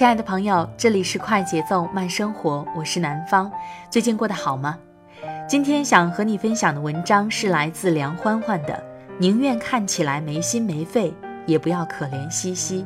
亲爱的朋友，这里是快节奏慢生活，我是南方。最近过得好吗？今天想和你分享的文章是来自梁欢欢的《宁愿看起来没心没肺，也不要可怜兮兮》。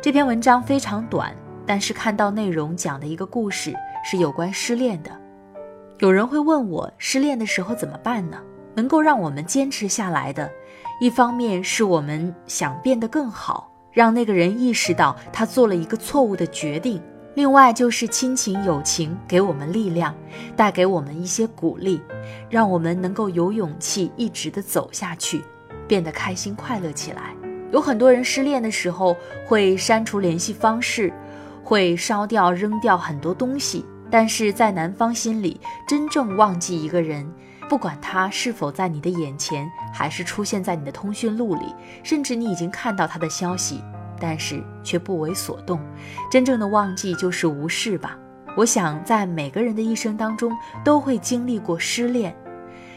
这篇文章非常短，但是看到内容讲的一个故事是有关失恋的。有人会问我，失恋的时候怎么办呢？能够让我们坚持下来的，一方面是我们想变得更好。让那个人意识到他做了一个错误的决定。另外就是亲情友情给我们力量，带给我们一些鼓励，让我们能够有勇气一直的走下去，变得开心快乐起来。有很多人失恋的时候会删除联系方式，会烧掉扔掉很多东西，但是在男方心里，真正忘记一个人。不管他是否在你的眼前，还是出现在你的通讯录里，甚至你已经看到他的消息，但是却不为所动。真正的忘记就是无视吧。我想，在每个人的一生当中，都会经历过失恋，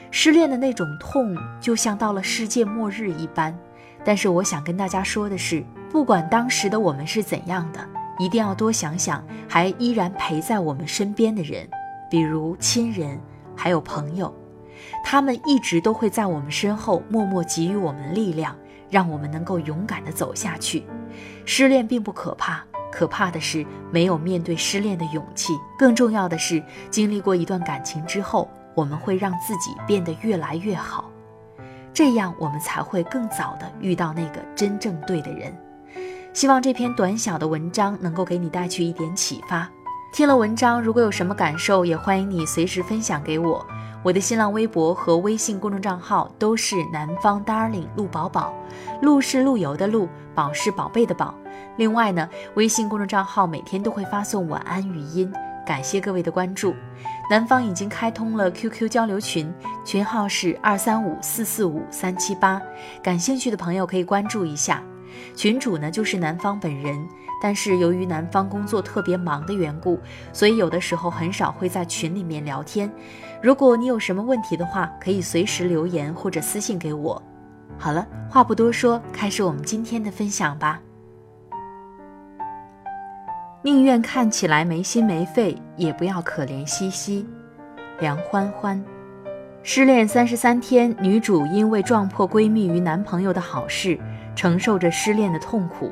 失恋的那种痛，就像到了世界末日一般。但是我想跟大家说的是，不管当时的我们是怎样的，一定要多想想还依然陪在我们身边的人，比如亲人，还有朋友。他们一直都会在我们身后默默给予我们力量，让我们能够勇敢地走下去。失恋并不可怕，可怕的是没有面对失恋的勇气。更重要的是，经历过一段感情之后，我们会让自己变得越来越好，这样我们才会更早地遇到那个真正对的人。希望这篇短小的文章能够给你带去一点启发。听了文章，如果有什么感受，也欢迎你随时分享给我。我的新浪微博和微信公众账号都是南方 darling 陆宝宝，陆是陆游的陆，宝是宝贝的宝。另外呢，微信公众账号每天都会发送晚安语音，感谢各位的关注。南方已经开通了 QQ 交流群，群号是二三五四四五三七八，感兴趣的朋友可以关注一下。群主呢就是南方本人，但是由于男方工作特别忙的缘故，所以有的时候很少会在群里面聊天。如果你有什么问题的话，可以随时留言或者私信给我。好了，话不多说，开始我们今天的分享吧。宁愿看起来没心没肺，也不要可怜兮兮。梁欢欢，失恋三十三天，女主因为撞破闺蜜与男朋友的好事，承受着失恋的痛苦。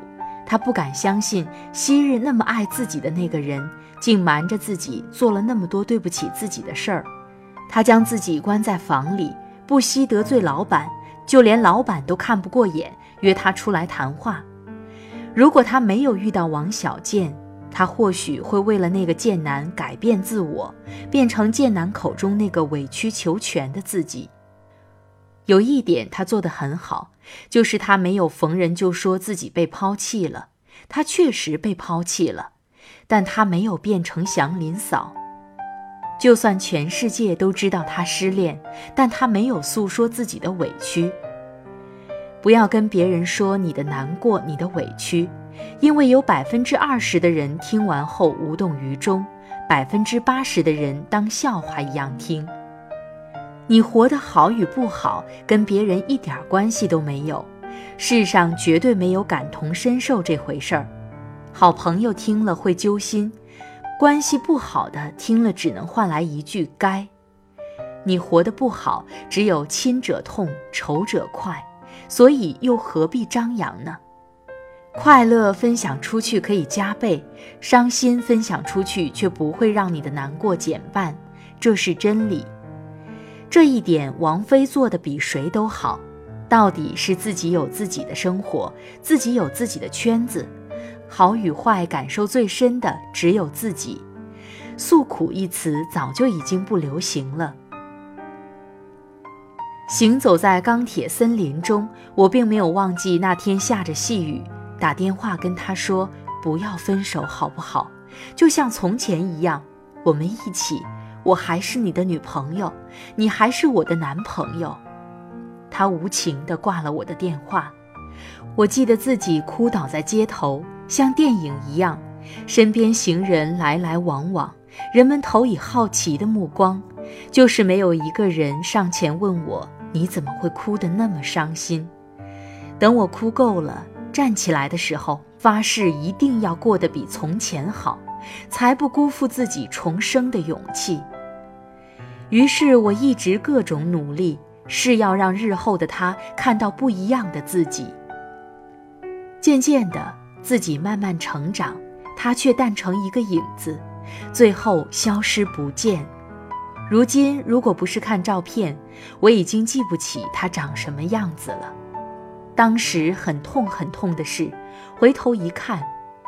他不敢相信，昔日那么爱自己的那个人，竟瞒着自己做了那么多对不起自己的事儿。他将自己关在房里，不惜得罪老板，就连老板都看不过眼，约他出来谈话。如果他没有遇到王小贱，他或许会为了那个贱男改变自我，变成贱男口中那个委曲求全的自己。有一点他做得很好，就是他没有逢人就说自己被抛弃了。他确实被抛弃了，但他没有变成祥林嫂。就算全世界都知道他失恋，但他没有诉说自己的委屈。不要跟别人说你的难过、你的委屈，因为有百分之二十的人听完后无动于衷，百分之八十的人当笑话一样听。你活得好与不好，跟别人一点关系都没有。世上绝对没有感同身受这回事儿。好朋友听了会揪心，关系不好的听了只能换来一句“该”。你活得不好，只有亲者痛，仇者快，所以又何必张扬呢？快乐分享出去可以加倍，伤心分享出去却不会让你的难过减半，这是真理。这一点，王菲做的比谁都好。到底是自己有自己的生活，自己有自己的圈子，好与坏感受最深的只有自己。诉苦一词早就已经不流行了。行走在钢铁森林中，我并没有忘记那天下着细雨，打电话跟他说不要分手好不好？就像从前一样，我们一起，我还是你的女朋友，你还是我的男朋友。他无情地挂了我的电话，我记得自己哭倒在街头，像电影一样，身边行人来来往往，人们投以好奇的目光，就是没有一个人上前问我你怎么会哭得那么伤心。等我哭够了，站起来的时候，发誓一定要过得比从前好，才不辜负自己重生的勇气。于是我一直各种努力。是要让日后的他看到不一样的自己。渐渐的，自己慢慢成长，他却淡成一个影子，最后消失不见。如今，如果不是看照片，我已经记不起他长什么样子了。当时很痛很痛的事，回头一看，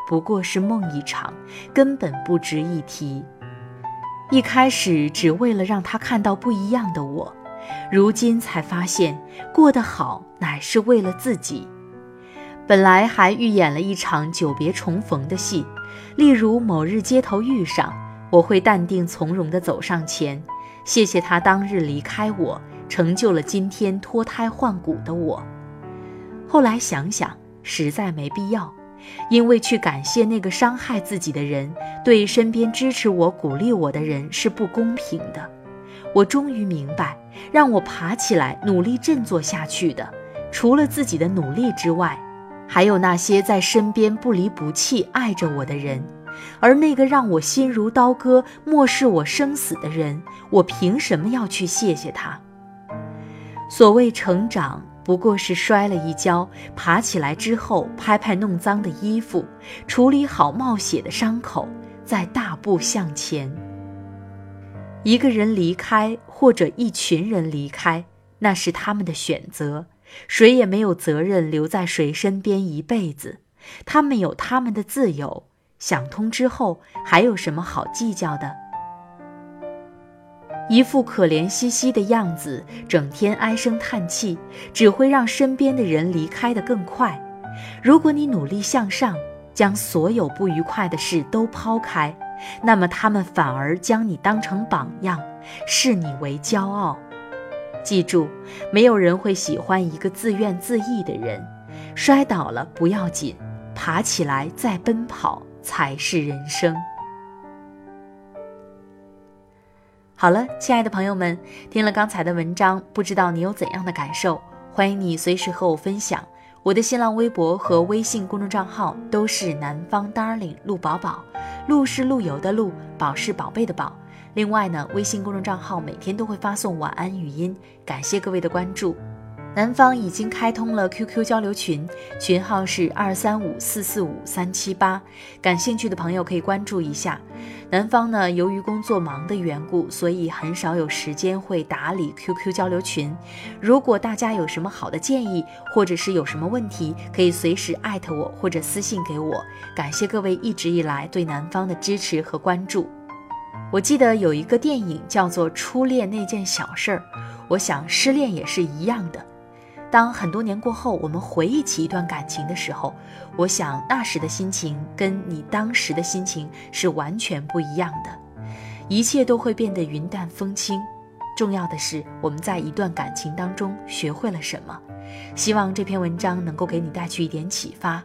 不过是梦一场，根本不值一提。一开始只为了让他看到不一样的我。如今才发现，过得好乃是为了自己。本来还预演了一场久别重逢的戏，例如某日街头遇上，我会淡定从容地走上前，谢谢他当日离开我，成就了今天脱胎换骨的我。后来想想，实在没必要，因为去感谢那个伤害自己的人，对身边支持我、鼓励我的人是不公平的。我终于明白，让我爬起来努力振作下去的，除了自己的努力之外，还有那些在身边不离不弃爱着我的人。而那个让我心如刀割、漠视我生死的人，我凭什么要去谢谢他？所谓成长，不过是摔了一跤，爬起来之后，拍拍弄脏的衣服，处理好冒血的伤口，再大步向前。一个人离开，或者一群人离开，那是他们的选择，谁也没有责任留在谁身边一辈子。他们有他们的自由，想通之后，还有什么好计较的？一副可怜兮兮的样子，整天唉声叹气，只会让身边的人离开的更快。如果你努力向上，将所有不愉快的事都抛开。那么他们反而将你当成榜样，视你为骄傲。记住，没有人会喜欢一个自怨自艾的人。摔倒了不要紧，爬起来再奔跑才是人生。好了，亲爱的朋友们，听了刚才的文章，不知道你有怎样的感受？欢迎你随时和我分享。我的新浪微博和微信公众账号都是南方 darling 陆宝宝。鹿是陆游的陆，宝是宝贝的宝。另外呢，微信公众账号每天都会发送晚安语音，感谢各位的关注。南方已经开通了 QQ 交流群，群号是二三五四四五三七八，感兴趣的朋友可以关注一下。南方呢，由于工作忙的缘故，所以很少有时间会打理 QQ 交流群。如果大家有什么好的建议，或者是有什么问题，可以随时艾特我或者私信给我。感谢各位一直以来对南方的支持和关注。我记得有一个电影叫做《初恋那件小事儿》，我想失恋也是一样的。当很多年过后，我们回忆起一段感情的时候，我想那时的心情跟你当时的心情是完全不一样的，一切都会变得云淡风轻。重要的是我们在一段感情当中学会了什么。希望这篇文章能够给你带去一点启发。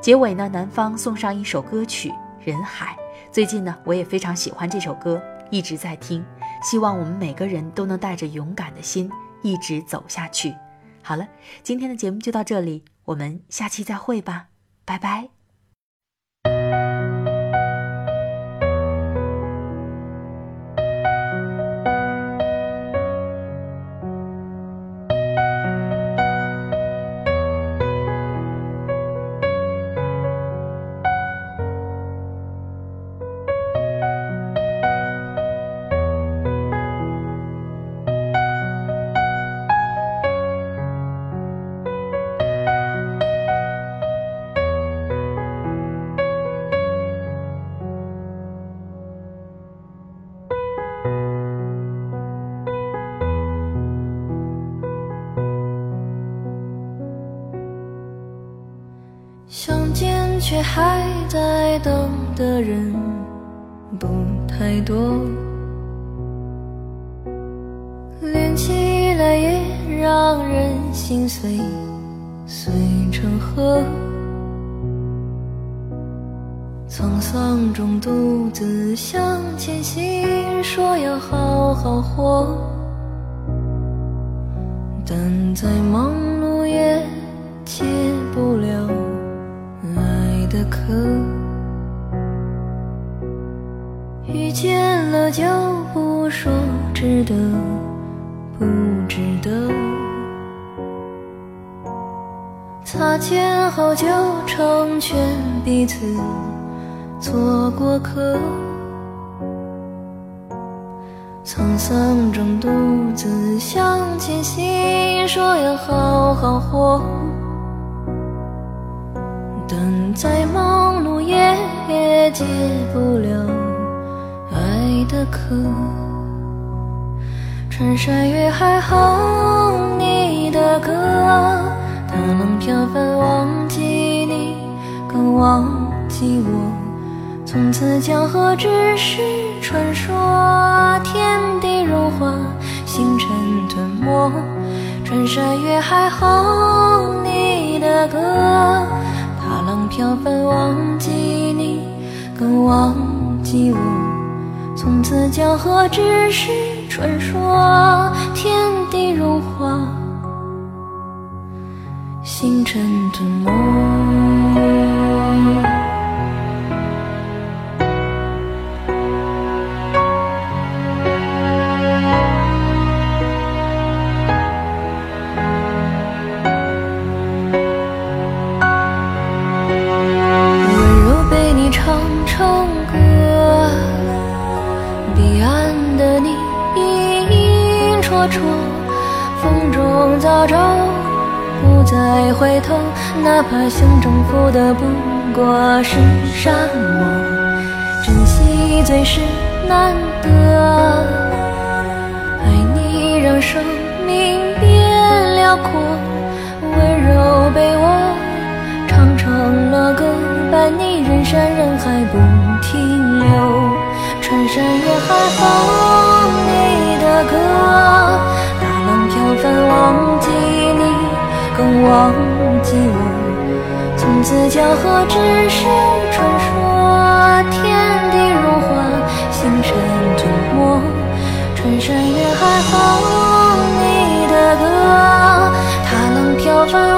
结尾呢，南方送上一首歌曲《人海》。最近呢，我也非常喜欢这首歌，一直在听。希望我们每个人都能带着勇敢的心一直走下去。好了，今天的节目就到这里，我们下期再会吧，拜拜。的人不太多，连起来也让人心碎，碎成河。沧桑中独自向前行，说要好好活，但再忙碌也解不了就不说值得不值得，擦肩后就成全彼此。做过客，沧桑中独自向前行，说要好好活，等再忙碌也也解不了的歌。穿山越海哼你的歌，大浪飘翻忘记你，更忘记我。从此江河只是传说，天地融化，星辰吞没，穿山越海哼你的歌，大浪飘翻忘记你，更忘记我。从此江河只是传说，天地如画，星辰吞没。的不过是沙漠。珍惜最是难得，爱你让生命变辽阔，温柔被我唱成了歌，伴你人山人海不停留，穿山越海哼你的歌。大浪飘翻忘记你，更忘记我。似江河只是传说，天地如画，星辰琢磨，穿山越海，好你的歌，踏浪飘帆。